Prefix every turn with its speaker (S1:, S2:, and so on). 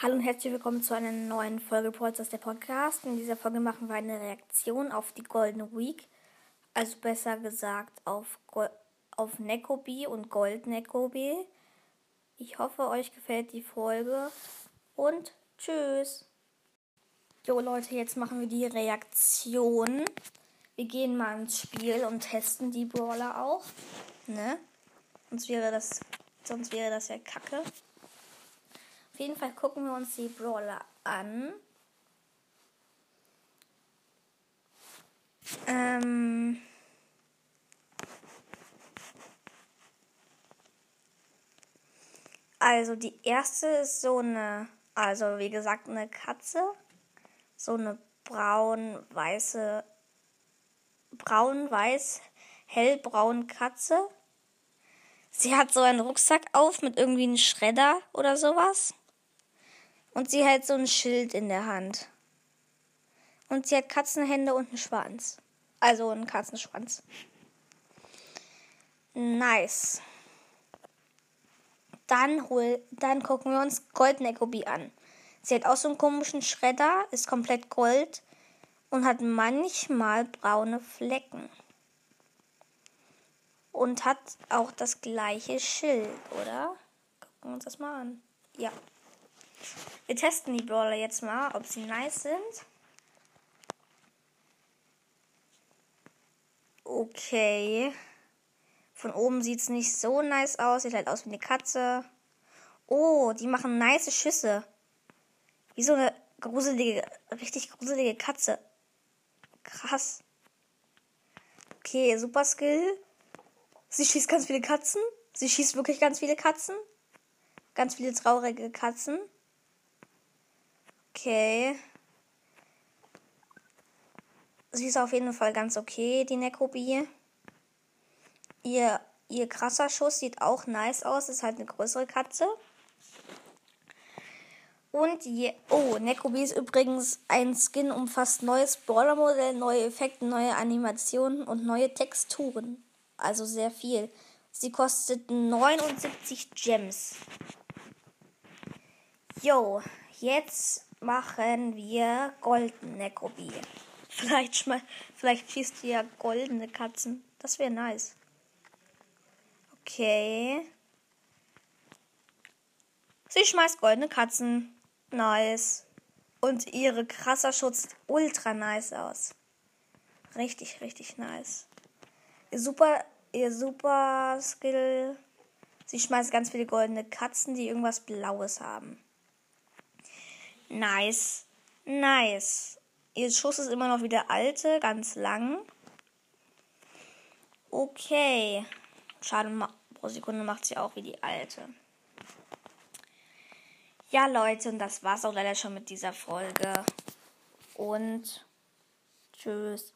S1: Hallo und herzlich willkommen zu einer neuen Folge Polsters der Podcast. In dieser Folge machen wir eine Reaktion auf die Golden Week. Also besser gesagt auf, Go auf Nekobi und Gold Nekobi. Ich hoffe, euch gefällt die Folge und tschüss. Jo Leute, jetzt machen wir die Reaktion. Wir gehen mal ins Spiel und testen die Brawler auch. Ne? Sonst wäre das, sonst wäre das ja kacke. Auf jeden Fall gucken wir uns die Brawler an. Ähm also die erste ist so eine, also wie gesagt, eine Katze. So eine braun-weiße, braun-weiß, hellbraun Katze. Sie hat so einen Rucksack auf mit irgendwie einem Schredder oder sowas. Und sie hält so ein Schild in der Hand. Und sie hat Katzenhände und einen Schwanz. Also einen Katzenschwanz. Nice. Dann, hol, dann gucken wir uns Goldneckobi an. Sie hat auch so einen komischen Schredder, ist komplett gold und hat manchmal braune Flecken. Und hat auch das gleiche Schild, oder? Gucken wir uns das mal an. Ja. Wir testen die Brawler jetzt mal, ob sie nice sind. Okay. Von oben sieht es nicht so nice aus. Sieht halt aus wie eine Katze. Oh, die machen nice Schüsse. Wie so eine gruselige, richtig gruselige Katze. Krass. Okay, super Skill. Sie schießt ganz viele Katzen. Sie schießt wirklich ganz viele Katzen. Ganz viele traurige Katzen. Okay. Sie ist auf jeden Fall ganz okay, die Nekrobi. Ihr, ihr krasser Schuss sieht auch nice aus. Ist halt eine größere Katze. Und je, oh, Nekrobi ist übrigens ein Skin, umfasst neues Brawler-Modell, neue Effekte, neue Animationen und neue Texturen. Also sehr viel. Sie kostet 79 Gems. Jo, jetzt machen wir Golden Nekrobi. Vielleicht, vielleicht schießt ihr ja goldene Katzen. Das wäre nice. Okay. Sie schmeißt goldene Katzen. Nice. Und ihre krasser Schutz ultra nice aus. Richtig, richtig nice. Ihr super, ihr super Skill. Sie schmeißt ganz viele goldene Katzen, die irgendwas Blaues haben. Nice. Nice. Ihr Schuss ist immer noch wie der alte, ganz lang. Okay. Schade, pro Sekunde macht sie auch wie die alte. Ja, Leute, und das war's auch leider schon mit dieser Folge. Und tschüss.